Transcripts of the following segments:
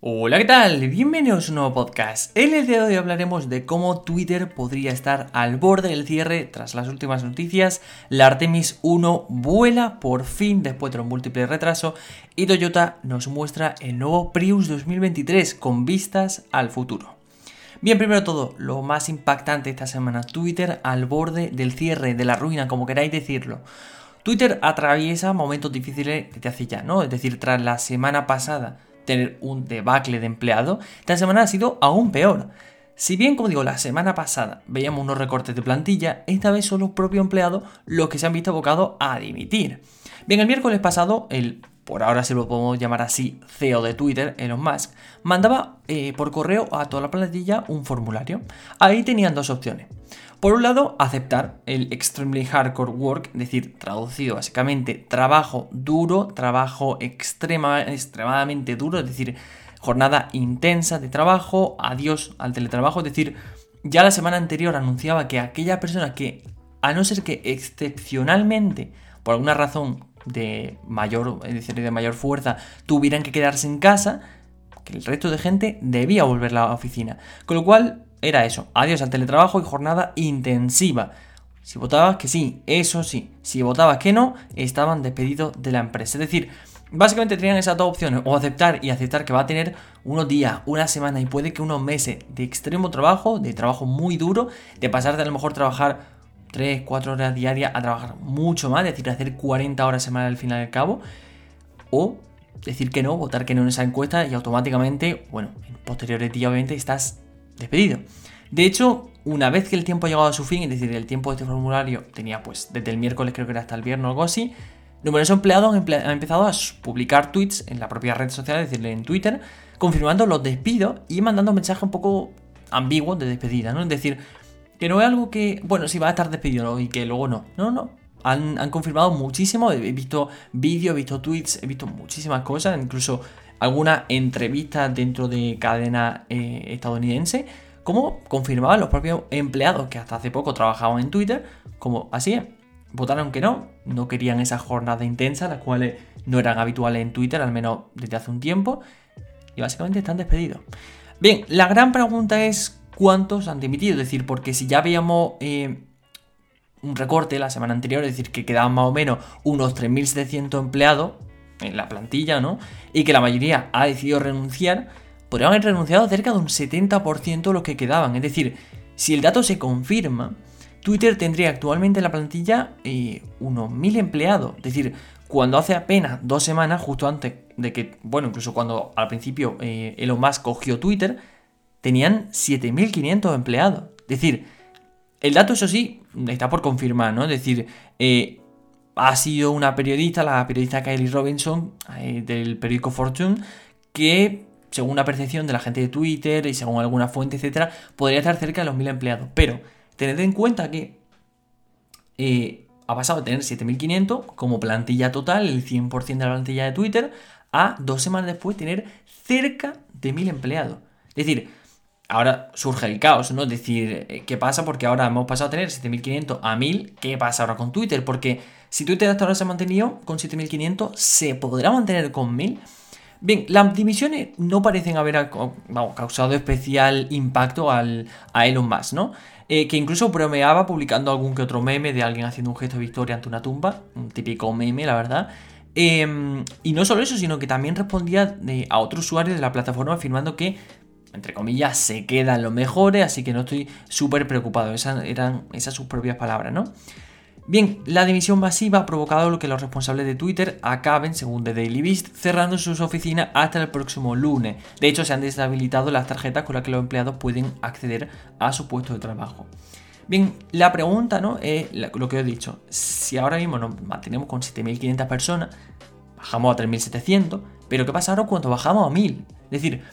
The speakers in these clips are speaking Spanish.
Hola, ¿qué tal? Bienvenidos a un nuevo podcast. En el día de hoy hablaremos de cómo Twitter podría estar al borde del cierre tras las últimas noticias. La Artemis 1 vuela por fin después de un múltiple retraso y Toyota nos muestra el nuevo Prius 2023 con vistas al futuro. Bien, primero todo, lo más impactante esta semana, Twitter al borde del cierre, de la ruina, como queráis decirlo. Twitter atraviesa momentos difíciles desde hace ya, ¿no? Es decir, tras la semana pasada tener un debacle de empleado, esta semana ha sido aún peor. Si bien, como digo, la semana pasada veíamos unos recortes de plantilla, esta vez son los propios empleados los que se han visto abocados a dimitir. Bien, el miércoles pasado, el por ahora se lo podemos llamar así, CEO de Twitter, Elon Musk, mandaba eh, por correo a toda la plantilla un formulario. Ahí tenían dos opciones. Por un lado, aceptar el extremely hardcore work, es decir, traducido básicamente trabajo duro, trabajo extrema, extremadamente duro, es decir, jornada intensa de trabajo, adiós al teletrabajo, es decir, ya la semana anterior anunciaba que aquella persona que, a no ser que excepcionalmente, por alguna razón de mayor, es decir, de mayor fuerza, tuvieran que quedarse en casa, que el resto de gente debía volver a la oficina. Con lo cual, era eso, adiós al teletrabajo y jornada intensiva. Si votabas que sí, eso sí. Si votabas que no, estaban despedidos de la empresa. Es decir, básicamente tenían esas dos opciones, o aceptar y aceptar que va a tener unos días, una semana y puede que unos meses de extremo trabajo, de trabajo muy duro, de pasar de a lo mejor trabajar 3, 4 horas diarias a trabajar mucho más, es decir, hacer 40 horas semanal al final del cabo, o decir que no, votar que no en esa encuesta y automáticamente, bueno, en posteriores días obviamente estás despedido. De hecho, una vez que el tiempo ha llegado a su fin, es decir, el tiempo de este formulario tenía pues desde el miércoles creo que era hasta el viernes o algo así, numerosos empleados han, empezado a publicar tweets en la propia red social, es decir, en Twitter, confirmando los despidos y mandando mensajes un poco ambiguos de despedida, ¿no? Es decir, que no es algo que, bueno, si va a estar despedido y que luego no. No, no. Han, han confirmado muchísimo. He visto vídeos, he visto tweets, he visto muchísimas cosas, incluso alguna entrevista dentro de cadena eh, estadounidense, como confirmaban los propios empleados que hasta hace poco trabajaban en Twitter, como así votaron que no, no querían esa jornada intensa, las cuales no eran habituales en Twitter, al menos desde hace un tiempo, y básicamente están despedidos. Bien, la gran pregunta es cuántos han dimitido, es decir, porque si ya veíamos eh, un recorte la semana anterior, es decir, que quedaban más o menos unos 3.700 empleados, en la plantilla, ¿no? Y que la mayoría ha decidido renunciar, podrían haber renunciado cerca de un 70% de los que quedaban. Es decir, si el dato se confirma, Twitter tendría actualmente en la plantilla eh, unos 1000 empleados. Es decir, cuando hace apenas dos semanas, justo antes de que, bueno, incluso cuando al principio eh, Elon Musk cogió Twitter, tenían 7500 empleados. Es decir, el dato, eso sí, está por confirmar, ¿no? Es decir, eh, ha sido una periodista, la periodista Kylie Robinson, eh, del periódico Fortune, que, según la percepción de la gente de Twitter y según alguna fuente, etcétera, podría estar cerca de los 1000 empleados. Pero tened en cuenta que eh, ha pasado de tener 7500 como plantilla total, el 100% de la plantilla de Twitter, a dos semanas después tener cerca de 1000 empleados. Es decir, ahora surge el caos, ¿no? Es decir, eh, ¿qué pasa? Porque ahora hemos pasado a tener 7500 a 1000. ¿Qué pasa ahora con Twitter? Porque si Twitter hasta ahora se ha mantenido con 7500, ¿se podrá mantener con 1000? Bien, las dimisiones no parecen haber causado especial impacto al, a Elon Musk, ¿no? Eh, que incluso bromeaba publicando algún que otro meme de alguien haciendo un gesto de victoria ante una tumba, un típico meme, la verdad. Em, y no solo eso, sino que también respondía a otros usuarios de la plataforma afirmando que entre comillas, se quedan los mejores, así que no estoy súper preocupado. Esas eran esas sus propias palabras, ¿no? Bien, la dimisión masiva ha provocado lo que los responsables de Twitter acaben, según The Daily Beast, cerrando sus oficinas hasta el próximo lunes. De hecho, se han deshabilitado las tarjetas con las que los empleados pueden acceder a su puesto de trabajo. Bien, la pregunta, ¿no? Es lo que he dicho. Si ahora mismo nos mantenemos con 7.500 personas, bajamos a 3.700, pero ¿qué pasa ahora cuando bajamos a 1.000? Es decir,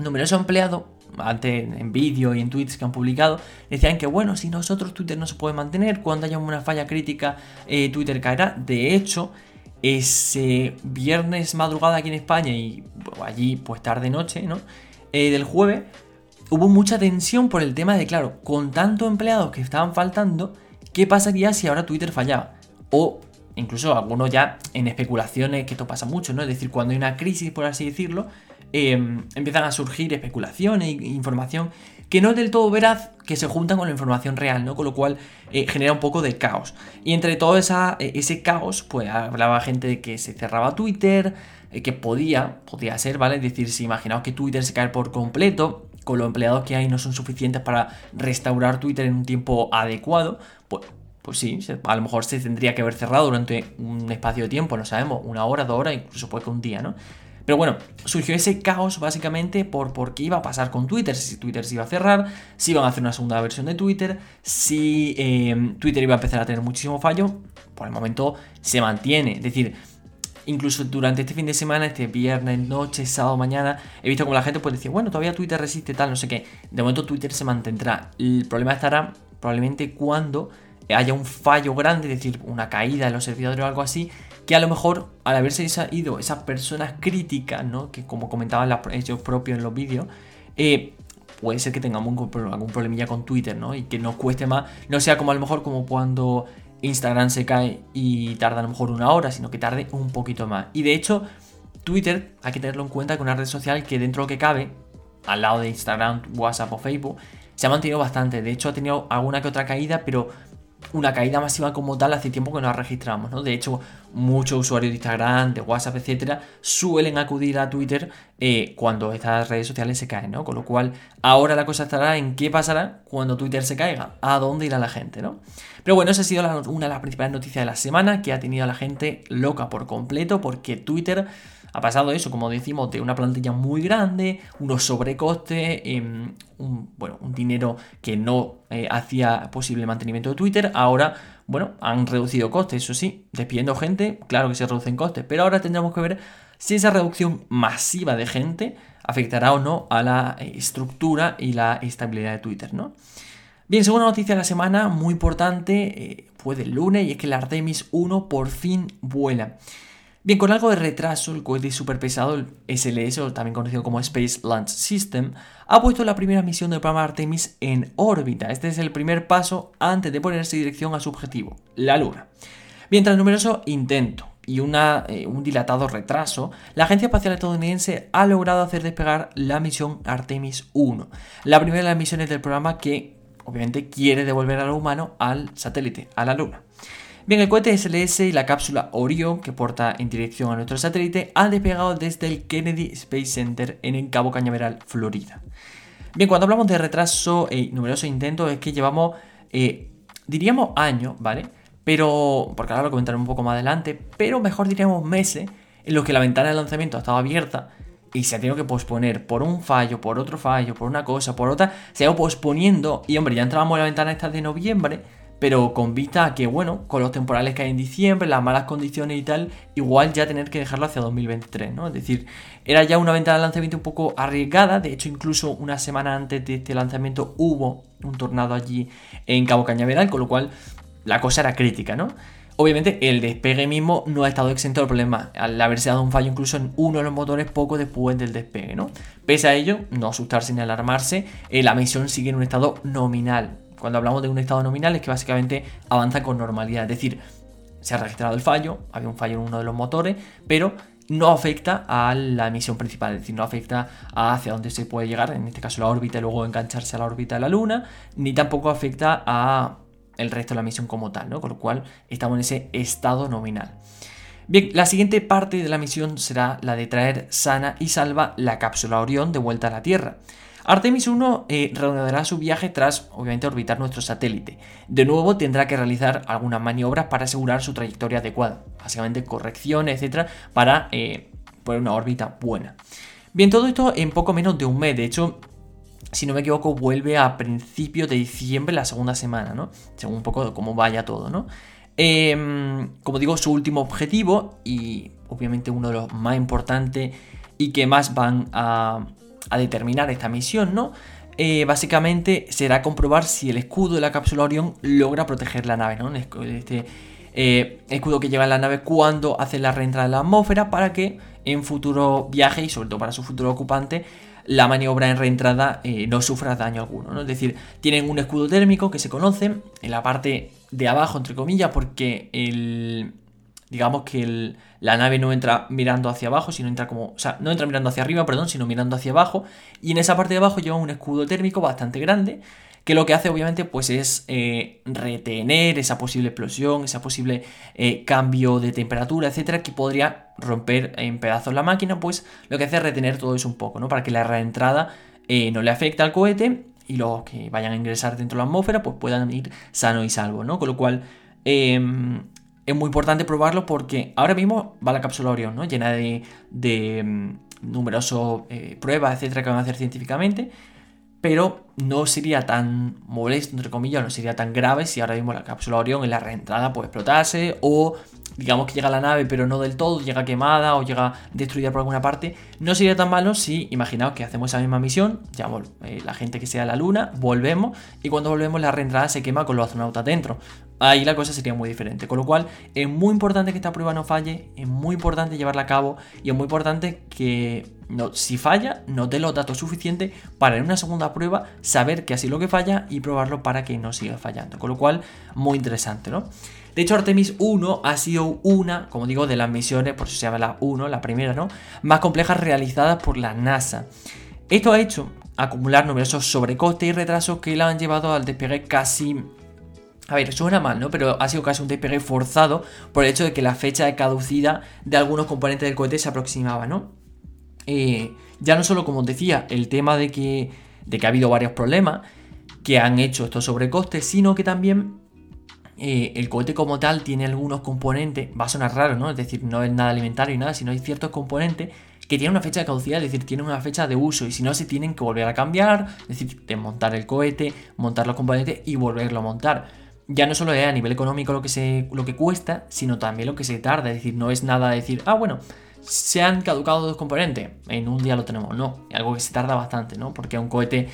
numerosos empleados, antes en vídeo y en tweets que han publicado, decían que bueno, si nosotros Twitter no se puede mantener, cuando haya una falla crítica, eh, Twitter caerá. De hecho, ese viernes madrugada aquí en España y allí pues tarde noche, ¿no? Eh, del jueves, hubo mucha tensión por el tema de, claro, con tantos empleados que estaban faltando, ¿qué pasaría si ahora Twitter fallaba? O incluso algunos ya en especulaciones, que esto pasa mucho, ¿no? Es decir, cuando hay una crisis, por así decirlo, em, empiezan a surgir especulaciones e información que no es del todo veraz, que se juntan con la información real, ¿no? Con lo cual eh, genera un poco de caos. Y entre todo eh, ese caos, pues hablaba gente de que se cerraba Twitter, eh, que podía, podía ser, ¿vale? Es decir, si imaginaos que Twitter se cae por completo, con los empleados que hay no son suficientes para restaurar Twitter en un tiempo adecuado, pues pues sí, a lo mejor se tendría que haber cerrado durante un espacio de tiempo, no sabemos, una hora, dos horas, incluso puede que un día, ¿no? Pero bueno, surgió ese caos básicamente por, por qué iba a pasar con Twitter, si Twitter se iba a cerrar, si iban a hacer una segunda versión de Twitter, si em, Twitter iba a empezar a tener muchísimo fallo, por el momento se mantiene. Es decir, incluso durante este fin de semana, este viernes, noche, sábado, mañana, he visto como la gente puede decir, bueno, todavía Twitter resiste tal, no sé qué. De momento Twitter se mantendrá. El problema estará probablemente cuando haya un fallo grande, es decir, una caída en los servidores o algo así, que a lo mejor al haberse ido esas personas críticas, ¿no? que como comentaban ellos propios en los vídeos, eh, puede ser que tengamos algún problemilla con Twitter, ¿no? Y que nos cueste más, no sea como a lo mejor como cuando Instagram se cae y tarda a lo mejor una hora, sino que tarde un poquito más. Y de hecho, Twitter hay que tenerlo en cuenta con una red social que dentro de lo que cabe, al lado de Instagram, WhatsApp o Facebook, se ha mantenido bastante. De hecho, ha tenido alguna que otra caída, pero una caída masiva como tal hace tiempo que no la registramos, ¿no? De hecho, muchos usuarios de Instagram, de WhatsApp, etcétera, suelen acudir a Twitter eh, cuando estas redes sociales se caen, ¿no? Con lo cual, ahora la cosa estará en qué pasará cuando Twitter se caiga, a dónde irá la gente, ¿no? Pero bueno, esa ha sido una de las principales noticias de la semana que ha tenido a la gente loca por completo porque Twitter ha pasado eso, como decimos, de una plantilla muy grande, unos sobrecostes, em, un, bueno, un dinero que no eh, hacía posible el mantenimiento de Twitter. Ahora, bueno, han reducido costes, eso sí, despidiendo gente, claro que se reducen costes, pero ahora tendremos que ver si esa reducción masiva de gente afectará o no a la eh, estructura y la estabilidad de Twitter, ¿no? Bien, segunda noticia de la semana, muy importante, eh, fue del lunes, y es que el Artemis 1 por fin vuela. Bien, con algo de retraso, el cohete superpesado, el SLS, o también conocido como Space Launch System, ha puesto la primera misión del programa Artemis en órbita. Este es el primer paso antes de ponerse dirección a su objetivo, la Luna. Bien, tras numeroso intento y eh, un dilatado retraso, la Agencia Espacial Estadounidense ha logrado hacer despegar la misión Artemis 1, la primera de las misiones del programa que obviamente quiere devolver a lo humano al satélite, a la Luna. Bien, el cohete SLS y la cápsula Orion, que porta en dirección a nuestro satélite, han despegado desde el Kennedy Space Center en el Cabo Cañaveral, Florida. Bien, cuando hablamos de retraso y numerosos intentos, es que llevamos, eh, diríamos años, ¿vale? Pero, porque ahora lo comentaré un poco más adelante, pero mejor diríamos meses en los que la ventana de lanzamiento ha estado abierta y se ha tenido que posponer por un fallo, por otro fallo, por una cosa, por otra, se ha ido posponiendo y hombre, ya entrábamos en la ventana esta de noviembre pero con vista a que, bueno, con los temporales que hay en diciembre, las malas condiciones y tal, igual ya tener que dejarlo hacia 2023, ¿no? Es decir, era ya una ventana de lanzamiento un poco arriesgada, de hecho incluso una semana antes de este lanzamiento hubo un tornado allí en Cabo Cañaveral, con lo cual la cosa era crítica, ¿no? Obviamente el despegue mismo no ha estado exento del problema, al haberse dado un fallo incluso en uno de los motores poco después del despegue, ¿no? Pese a ello, no asustarse ni alarmarse, eh, la misión sigue en un estado nominal, cuando hablamos de un estado nominal es que básicamente avanza con normalidad. Es decir, se ha registrado el fallo, había un fallo en uno de los motores, pero no afecta a la emisión principal, es decir, no afecta a hacia dónde se puede llegar, en este caso la órbita y luego engancharse a la órbita de la Luna, ni tampoco afecta a el resto de la misión como tal, ¿no? Con lo cual estamos en ese estado nominal. Bien, la siguiente parte de la misión será la de traer sana y salva la cápsula Orión de vuelta a la Tierra. Artemis 1 eh, reanudará su viaje tras, obviamente, orbitar nuestro satélite. De nuevo tendrá que realizar algunas maniobras para asegurar su trayectoria adecuada, básicamente correcciones, etcétera, para eh, poner una órbita buena. Bien, todo esto en poco menos de un mes. De hecho, si no me equivoco, vuelve a principios de diciembre, la segunda semana, ¿no? Según un poco de cómo vaya todo, ¿no? Em, como digo, su último objetivo, y obviamente uno de los más importantes y que más van a, a determinar esta misión, ¿no? Eh, básicamente será comprobar si el escudo de la cápsula Orion logra proteger la nave, ¿no? Este eh, escudo que lleva la nave cuando hace la reentrada en la atmósfera para que en futuro viaje y sobre todo para su futuro ocupante la maniobra en reentrada eh, no sufra daño alguno, ¿no? Es decir, tienen un escudo térmico que se conoce en la parte de abajo, entre comillas, porque el, digamos que la nave no entra mirando hacia abajo, sino entra como, o sea, no entra mirando hacia arriba, perdón, sino mirando hacia abajo. Y en esa parte de abajo lleva un escudo térmico bastante grande, que lo que hace obviamente pues es eh, retener esa posible explosión, ese posible eh, cambio de temperatura, etcétera, que podría romper en pedazos la máquina, pues lo que hace es retener todo eso un poco, ¿no? Para que la reentrada eh, no le afecte al cohete y los que vayan a ingresar dentro de la atmósfera pues puedan ir sano y salvo, ¿no? Con lo cual em, es muy importante probarlo porque ahora mismo va la cápsula Orion, ¿no? Llena de, de mm, numerosas eh, pruebas, etcétera, que van a hacer científicamente, pero no sería tan molesto, entre comillas, no sería tan grave si ahora mismo la cápsula Orion en la reentrada puede explotarse o digamos que llega la nave pero no del todo, llega quemada o llega destruida por alguna parte, no sería tan malo si, imaginaos que hacemos esa misma misión, llamamos eh, la gente que sea la luna, volvemos y cuando volvemos la reentrada se quema con los astronautas dentro. Ahí la cosa sería muy diferente. Con lo cual es muy importante que esta prueba no falle, es muy importante llevarla a cabo y es muy importante que no, si falla nos dé los datos suficientes para en una segunda prueba saber que así lo que falla y probarlo para que no siga fallando. Con lo cual muy interesante, ¿no? De hecho, Artemis 1 ha sido una, como digo, de las misiones, por eso se llama la 1, la primera, ¿no? Más complejas realizadas por la NASA. Esto ha hecho acumular numerosos sobrecostes y retrasos que la han llevado al despegue casi a ver, suena mal, ¿no? Pero ha sido casi un despegue forzado por el hecho de que la fecha de caducidad de algunos componentes del cohete se aproximaba, ¿no? Eh, ya no solo, como os decía, el tema de que, de que ha habido varios problemas que han hecho estos sobrecostes, sino que también eh, el cohete como tal tiene algunos componentes, va a sonar raro, ¿no? Es decir, no es nada alimentario y nada, sino hay ciertos componentes que tienen una fecha de caducidad, es decir, tienen una fecha de uso y si no se tienen que volver a cambiar, es decir, desmontar el cohete, montar los componentes y volverlo a montar. Ya no solo es a nivel económico lo que, se, lo que cuesta, sino también lo que se tarda, es decir, no es nada decir, ah, bueno, se han caducado dos componentes, en un día lo tenemos, no, algo que se tarda bastante, ¿no? Porque un cohete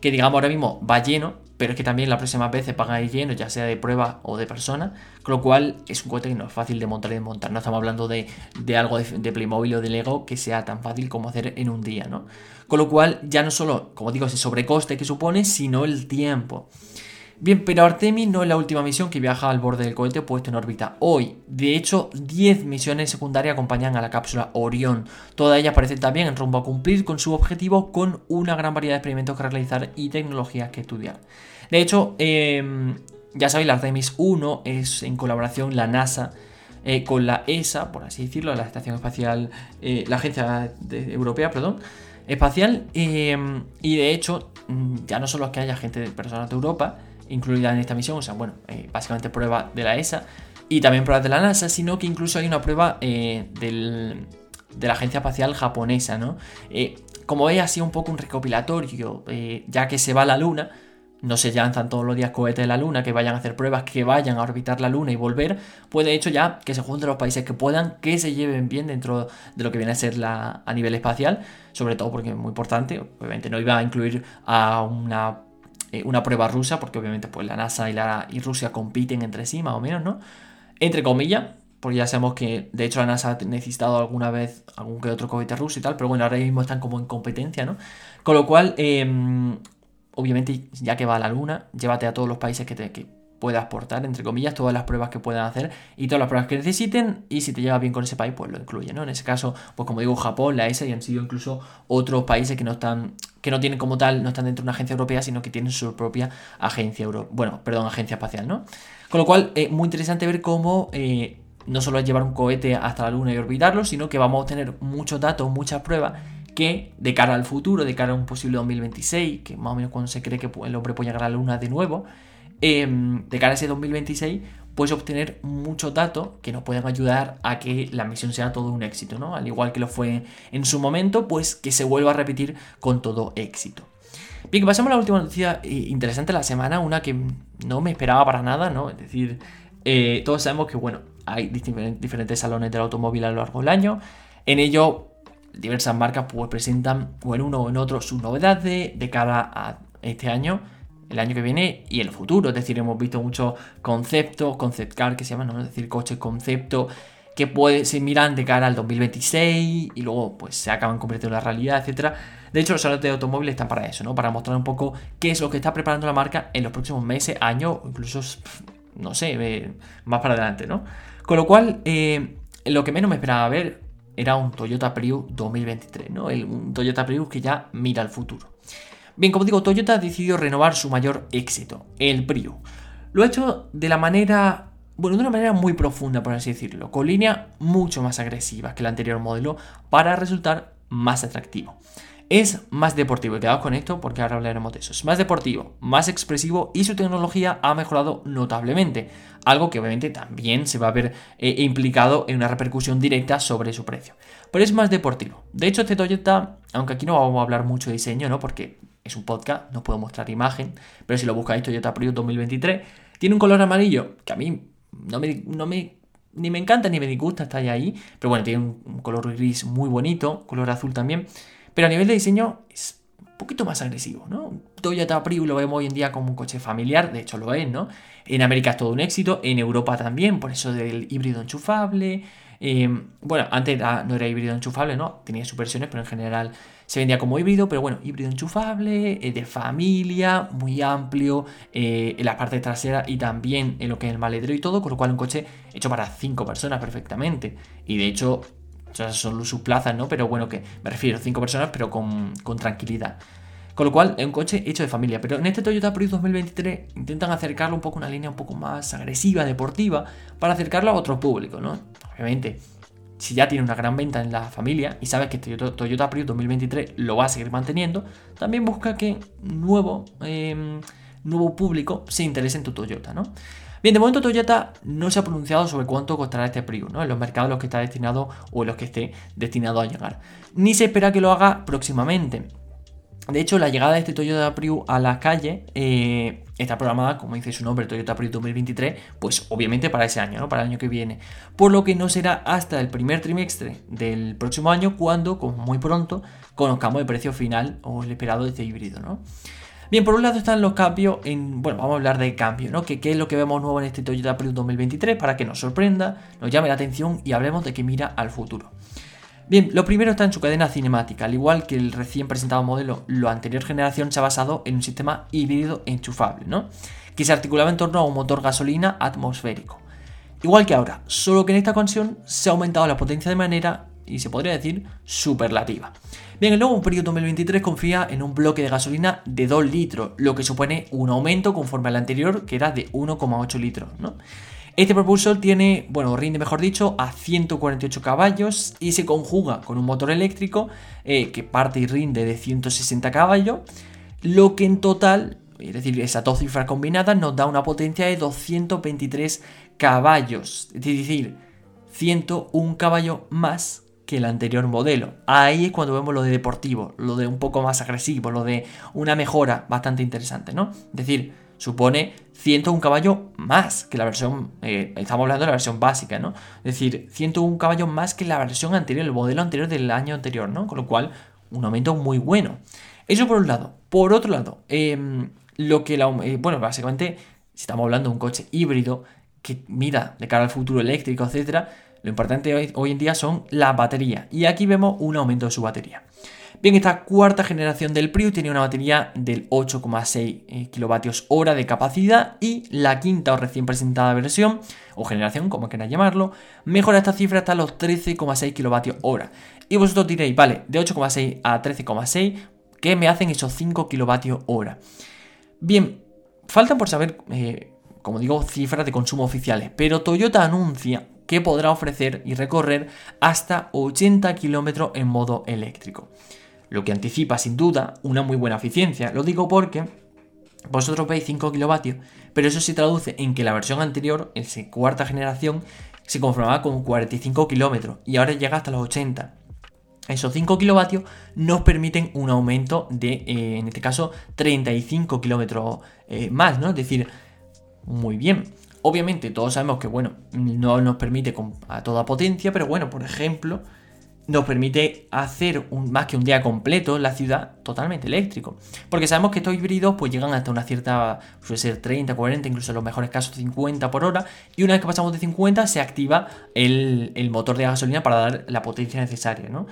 que digamos ahora mismo va lleno, pero es que también la próxima vez se paga ir lleno, ya sea de prueba o de persona, con lo cual es un cohete que no es fácil de montar y desmontar. No estamos hablando de, algo de, de, Playmobil o de Lego que sea tan fácil como hacer en un día, ¿no? Con lo cual, ya no solo, como digo, ese sobrecoste que supone, sino el tiempo. Bien, pero Artemis no es la última misión que viaja al borde del cohete puesto en órbita hoy. De hecho, 10 misiones secundarias acompañan a la cápsula Orión. Todas ellas parecen también en rumbo a cumplir con su objetivo con una gran variedad de experimentos que realizar y tecnologías que estudiar. De hecho, em, ya sabéis, la Artemis 1 es en colaboración la NASA eh, con la ESA, por así decirlo, la Estación Espacial, eh, la Agencia Europea, perdón, Espacial. Em, y de hecho, mm, ya no solo es que haya gente de personas de Europa, incluida en esta misión, o sea, bueno, eh, básicamente prueba de la ESA y también pruebas de la NASA, sino que incluso hay una prueba eh, de la Agencia Espacial Japonesa, ¿no? Eh, como veis, ha sido un poco un recopilatorio, ya que se va a la Luna, no se lanzan todos los días cohetes de la Luna, que vayan a hacer pruebas, que vayan a orbitar la Luna y volver, pues de hecho ya que se junten los países que puedan, que se lleven bien dentro de lo que viene a ser la, a nivel espacial, sobre todo porque es muy importante, obviamente no iba a incluir a una eh, una prueba rusa, porque obviamente pues, la NASA y, la, y Rusia compiten entre sí, más o menos, ¿no? Entre comillas, porque ya sabemos que de hecho la NASA ha necesitado alguna vez algún que otro cohete ruso y tal, pero bueno, ahora mismo están como en competencia, ¿no? Con lo cual, em, obviamente, ya que va a la Luna, llévate a todos los países que, te, que pueda aportar, entre comillas, todas las pruebas que puedan hacer y todas las pruebas que necesiten. Y si te lleva bien con ese país, pues lo incluye, ¿no? En ese caso, pues como digo, Japón, la ESA y han sido incluso otros países que no están, que no tienen como tal, no están dentro de una agencia europea, sino que tienen su propia agencia euro, bueno, perdón, agencia espacial, ¿no? Con lo cual, es muy interesante ver cómo eh, no solo es llevar un cohete hasta la Luna y orbitarlo, sino que vamos a tener muchos datos, muchas pruebas que de cara al futuro, de cara a un posible 2026, que más o menos cuando se cree que el hombre puede llegar a la Luna de nuevo, Em, de cara a ese 2026 puedes obtener muchos datos que nos pueden ayudar a que la misión sea todo un éxito, ¿no? Al igual que lo fue en su momento, pues que se vuelva a repetir con todo éxito. Bien, pasamos a la última noticia eh, interesante de la semana, una que no me esperaba para nada, ¿no? Es decir, eh, todos sabemos que, bueno, hay diferentes salones del automóvil a lo largo del año. En ello, diversas marcas pues presentan o en uno o en otro sus novedades de cara a este año el año que viene y el futuro. Es decir, hemos visto muchos conceptos, concept car que se llaman, ¿no? es decir, coches concepto que puede, se miran de cara al 2026 y luego pues se acaban convirtiendo en la realidad, etcétera. De hecho, los salones de automóviles están para eso, ¿no? Para mostrar un poco qué es lo que está preparando la marca en los próximos meses, años incluso, no sé, más para adelante, ¿no? Con lo cual, eh, lo que menos me esperaba ver era un Toyota Prius 2023, ¿no? El, un Toyota Prius que ya mira al futuro. Bien, como digo, Toyota ha decidido renovar su mayor éxito, el Prius. Lo ha hecho de la manera, bueno, de una manera muy profunda, por así decirlo, con líneas mucho más agresivas que el anterior modelo para resultar más atractivo. Es más deportivo, y quedaos con esto porque ahora hablaremos de eso. Es más deportivo, más expresivo y su tecnología ha mejorado notablemente. Algo que obviamente también se va a ver eh, implicado en una repercusión directa sobre su precio. Pero es más deportivo. De hecho, este Toyota, aunque aquí no vamos a hablar mucho de diseño, ¿no? Porque es un podcast, no puedo mostrar imagen, pero si lo buscáis Toyota Prius 2023, tiene un color amarillo que a mí no me, no me ni me encanta ni me disgusta, está ahí, pero bueno, tiene un color gris muy bonito, color azul también. Pero a nivel de diseño es un poquito más agresivo, ¿no? Toyota Prius lo vemos hoy en día como un coche familiar, de hecho lo es, ¿no? En América es todo un éxito, en Europa también, por eso del híbrido enchufable. Eh, bueno, antes no era híbrido enchufable, ¿no? Tenía sus versiones, pero en general se vendía como híbrido, pero bueno, híbrido enchufable, eh, de familia, muy amplio, eh, en la parte trasera y también en lo que es el maletero y todo, con lo cual un coche hecho para 5 personas perfectamente. Y de hecho, son sus plazas, ¿no? Pero bueno, que me refiero, cinco personas, pero con, tranquilidad. Con lo cual, es un coche hecho de familia. Pero en este Toyota Prius 2023 intentan acercarlo un poco a una línea un poco más agresiva, deportiva, para acercarlo a otro público, ¿no? Obviamente, si ya tiene una gran venta en la familia y sabes que Toyota, Toyota Prius 2023 lo va a seguir manteniendo, también busca que nuevo, em, nuevo público se interese en tu Toyota, ¿no? Bien, de momento Toyota no se ha pronunciado sobre cuánto costará este Prius, ¿no? En los mercados en los que está destinado o en los que esté destinado a llegar. Ni se espera que lo haga próximamente. De hecho, la llegada de este Toyota Prius a la calle eh, está programada, como dice su nombre, Toyota Prius 2023, pues obviamente para ese año, ¿no? Para el año que viene. Por lo que no será hasta el primer trimestre del próximo año cuando, como muy pronto, conozcamos el precio final o el esperado de este híbrido, ¿no? Bien, por un lado están los cambios en. Bueno, vamos a hablar de cambio, ¿no? ¿Qué, es lo que vemos nuevo en este Toyota Prius 2023 para que nos sorprenda, nos llame la atención y hablemos de que mira al futuro? Bien, lo primero está en su cadena cinemática. Al igual que el recién presentado modelo, la anterior generación se ha basado en un sistema híbrido enchufable, ¿no? Que se articulaba en torno a un motor gasolina atmosférico. Igual que ahora, solo que en esta ocasión se ha aumentado la potencia de manera, y se podría decir, superlativa. Bien, el nuevo Prius 2023 confía en un bloque de gasolina de 2 litros, lo que supone un aumento conforme al anterior, que era de 1,8 litros. ¿no? Este propulsor tiene, bueno, rinde mejor dicho, a 148 caballos y se conjuga con un motor eléctrico eh, que parte y rinde de 160 caballos, lo que en total, es decir, esas dos cifras combinadas, nos da una potencia de 223 caballos, es decir, 101 caballos más que el anterior modelo. Ahí es cuando vemos lo de deportivo, lo de un poco más agresivo, lo de una mejora bastante interesante, ¿no? Es decir, supone 101 caballos más que la versión, eh, estamos hablando de la versión básica, ¿no? Es decir, 101 caballos más que la versión anterior, el modelo anterior del año anterior, ¿no? Con lo cual, un aumento muy bueno. Eso por un lado. Por otro lado, em, lo que la, eh, bueno, básicamente, si estamos hablando de un coche híbrido que mira de cara al futuro eléctrico, etcétera, lo importante hoy, en día son las baterías. Y aquí vemos un aumento de su batería. Bien, esta cuarta generación del Prius tiene una batería del 8,6 eh, kWh de capacidad y la quinta o recién presentada versión, o generación, como quieran llamarlo, mejora esta cifra hasta los 13,6 kWh. Y vosotros diréis, vale, de 8,6 a 13,6, ¿qué me hacen esos 5 kWh? Bien, faltan por saber, eh, como digo, cifras de consumo oficiales, pero Toyota anuncia que podrá ofrecer y recorrer hasta 80 kilómetros en modo eléctrico. Lo que anticipa sin duda una muy buena eficiencia. Lo digo porque vosotros veis 5 kilovatios, pero eso se traduce en que la versión anterior, en cuarta generación, se conformaba con 45 kilómetros y ahora llega hasta los 80. Esos 5 kilovatios nos permiten un aumento de, eh, en este caso, 35 kilómetros eh, más, ¿no? Es decir, muy bien. Obviamente todos sabemos que, bueno, no nos permite a toda potencia, pero bueno, por ejemplo, nos permite hacer más que un día completo la ciudad totalmente eléctrico. Porque sabemos que estos híbridos pues llegan hasta una cierta, suele ser 30, 40, incluso en los mejores casos 50 por hora. Y una vez que pasamos de 50 se activa el, motor de gasolina para dar la potencia necesaria, ¿no?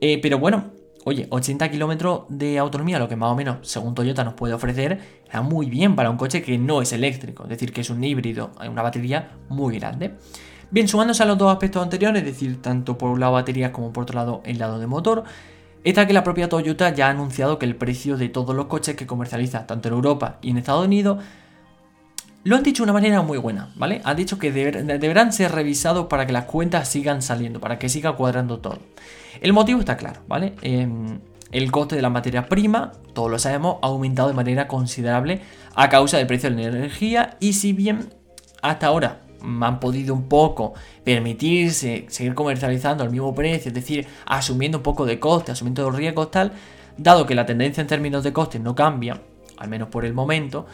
Eh, pero bueno, Oye, 80 kilómetros de autonomía, lo que más o menos, según Toyota, nos puede ofrecer, está muy bien para un coche que no es eléctrico, es decir, que es un híbrido, hay una batería muy grande. Bien, sumándose a los dos aspectos anteriores, es decir, tanto por un lado baterías como por otro lado el lado de motor, está que la propia Toyota ya ha anunciado que el precio de todos los coches que comercializa, tanto en Europa y en Estados Unidos, lo han dicho de una manera muy buena, ¿vale? Han dicho que deberán ser revisados para que las cuentas sigan saliendo, para que siga cuadrando todo. El motivo está claro, ¿vale? Em, el coste de la materia prima, todos lo sabemos, ha aumentado de manera considerable a causa del precio de la energía y si bien hasta ahora han podido un poco permitirse seguir comercializando al mismo precio, es decir, asumiendo un poco de coste, asumiendo los riesgos tal, dado que la tendencia en términos de costes no cambia, al menos por el momento,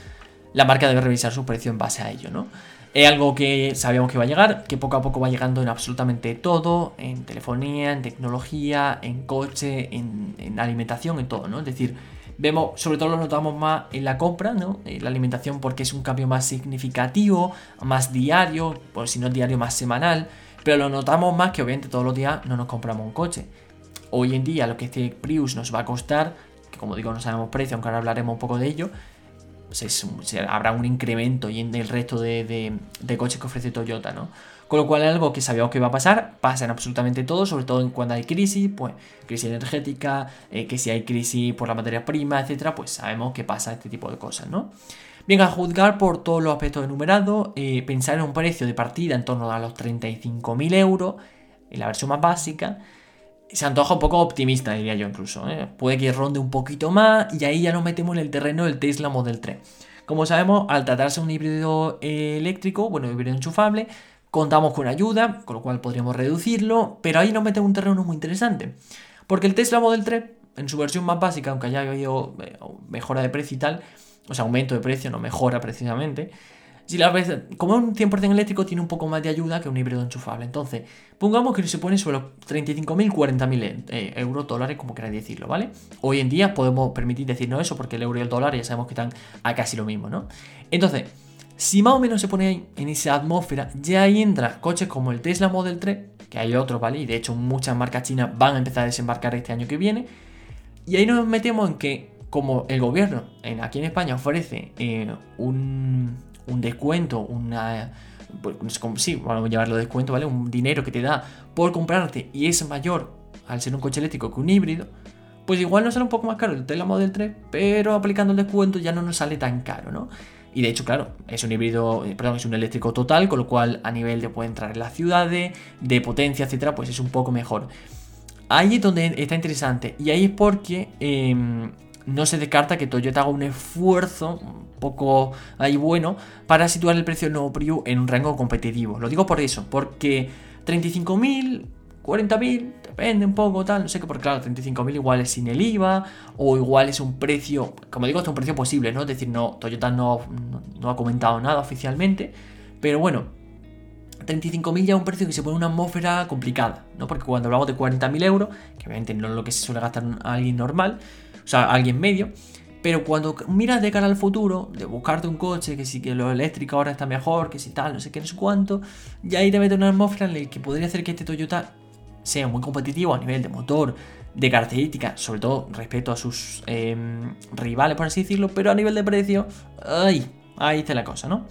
la marca debe revisar su precio en base a ello, ¿no? Es algo que sabíamos que va a llegar, que poco a poco va llegando en absolutamente todo, en telefonía, en tecnología, en coche, en, en alimentación, en todo, ¿no? Es decir, Vemos, sobre todo lo notamos más en la compra, ¿no? En la alimentación porque es un cambio más significativo, más diario, por si no es diario, más semanal. Pero lo notamos más que obviamente todos los días no nos compramos un coche. Hoy en día lo que este Prius nos va a costar, que como digo no sabemos precio, aunque ahora hablaremos un poco de ello, habrá un incremento y en el resto de, de coches que ofrece Toyota, ¿no? Con lo cual algo que sabíamos que iba a pasar, pasa en absolutamente todo, sobre todo cuando hay crisis, pues crisis energética, eh, que si hay crisis por la materia prima, etcétera, pues sabemos que pasa este tipo de cosas, ¿no? Bien, a juzgar por todos los aspectos enumerados, eh, pensar en un precio de partida en torno a los 35.000 euros, en la versión más básica, se antoja un poco optimista, diría yo incluso. ¿eh? Puede que ronde un poquito más y ahí ya nos metemos en el terreno del Tesla Model 3. Como sabemos, al tratarse de un híbrido eléctrico, bueno, híbrido enchufable, Contamos con ayuda, con lo cual podríamos reducirlo, pero ahí nos mete un terreno muy interesante. Porque el Tesla Model 3, en su versión más básica, aunque haya habido eh, mejora de precio y tal, o sea, aumento de precio, no mejora precisamente, si la vez, como un 100% eléctrico tiene un poco más de ayuda que un híbrido enchufable. Entonces, pongamos que se pone sobre los 35.000, 40.000 eh, euros, dólares, como queráis decirlo, ¿vale? Hoy en día podemos permitir decirnos eso porque el euro y el dólar ya sabemos que están a casi lo mismo, ¿no? Entonces, si más o menos se pone ahí en esa atmósfera, ya ahí entra coches como el Tesla Model 3, que hay otros, ¿vale? Y de hecho muchas marcas chinas van a empezar a desembarcar este año que viene. Y ahí nos metemos en que, como el gobierno en, aquí en España ofrece eh, un, descuento, una... Pues, sí, vamos a llamarlo descuento, ¿vale? Un dinero que te da por comprarte y es mayor al ser un coche eléctrico que un híbrido, pues igual nos sale un poco más caro el Tesla Model 3, pero aplicando el descuento ya no nos sale tan caro, ¿no? Y de hecho, claro, es un híbrido, eh, perdón, es un eléctrico total, con lo cual a nivel de puede entrar en las ciudades, de potencia, etcétera, pues es un poco mejor. Ahí es donde está interesante. Y ahí es porque em, no se descarta que Toyota haga un esfuerzo un poco ahí bueno para situar el precio del nuevo Prius en un rango competitivo. Lo digo por eso, porque 35.000 40.000, depende un poco, tal, no sé qué, porque claro, 35.000 igual es sin el IVA, o igual es un precio, como digo, es un precio posible, ¿no? Es decir, no, Toyota no, no, ha comentado nada oficialmente, pero bueno, 35.000 ya es un precio que se pone una atmósfera complicada, ¿no? Porque cuando hablamos de 40.000 euros, que obviamente no es lo que se suele gastar alguien normal, o sea, alguien medio, pero cuando miras de cara al futuro, de buscarte un coche, que sí que lo eléctrico ahora está mejor, que si tal, no sé qué, no sé cuánto, ya ahí te mete una atmósfera en la que podría hacer que este Toyota sea muy competitivo a nivel de motor, de características, sobre todo respecto a sus em, rivales, por así decirlo, pero a nivel de precio, ahí, ahí está la cosa, ¿no?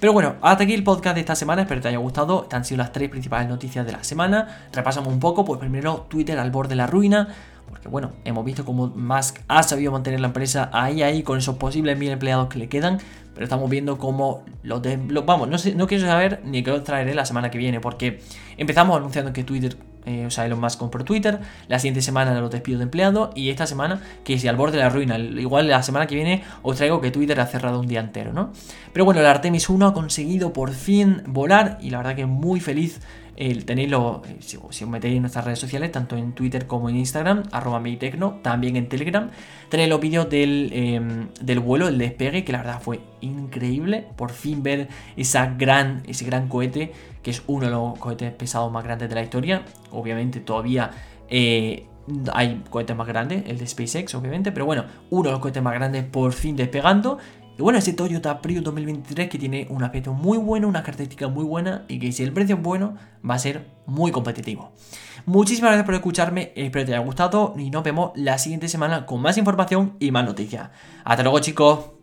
Pero bueno, hasta aquí el podcast de esta semana, espero que te haya gustado. Estas han sido las tres principales noticias de la semana. Repasamos un poco, pues primero Twitter al borde de la ruina, porque bueno, hemos visto cómo Musk ha sabido mantener la empresa ahí, ahí, con esos posibles mil empleados que le quedan, pero estamos viendo cómo los de... vamos, no, no quiero saber ni qué os traeré la semana que viene, porque empezamos anunciando que Twitter eh, o sea, Elon Musk compró Twitter, la siguiente semana los despidos de empleados y esta semana que si al borde de la ruina, igual la semana que viene os traigo que Twitter ha cerrado un día entero, ¿no? Pero bueno, el Artemis 1 ha conseguido por fin volar y la verdad que muy feliz el tenerlo, eh, si, os metéis en nuestras redes sociales, tanto en Twitter como en Instagram, arroba Meditecno, también en Telegram, tenéis los vídeos del, em, del vuelo, el despegue, que la verdad fue increíble, por fin ver esa gran, ese gran cohete, que es uno de los cohetes pesados más grandes de la historia, obviamente todavía... Eh, hay cohetes más grandes, el de SpaceX obviamente, pero bueno, uno de los cohetes más grandes por fin despegando y bueno, ese Toyota Prius 2023 que tiene un aspecto muy bueno, una característica muy buena y que si el precio es bueno va a ser muy competitivo. Muchísimas gracias por escucharme, espero que te haya gustado y nos vemos la siguiente semana con más información y más noticias. Hasta luego chicos.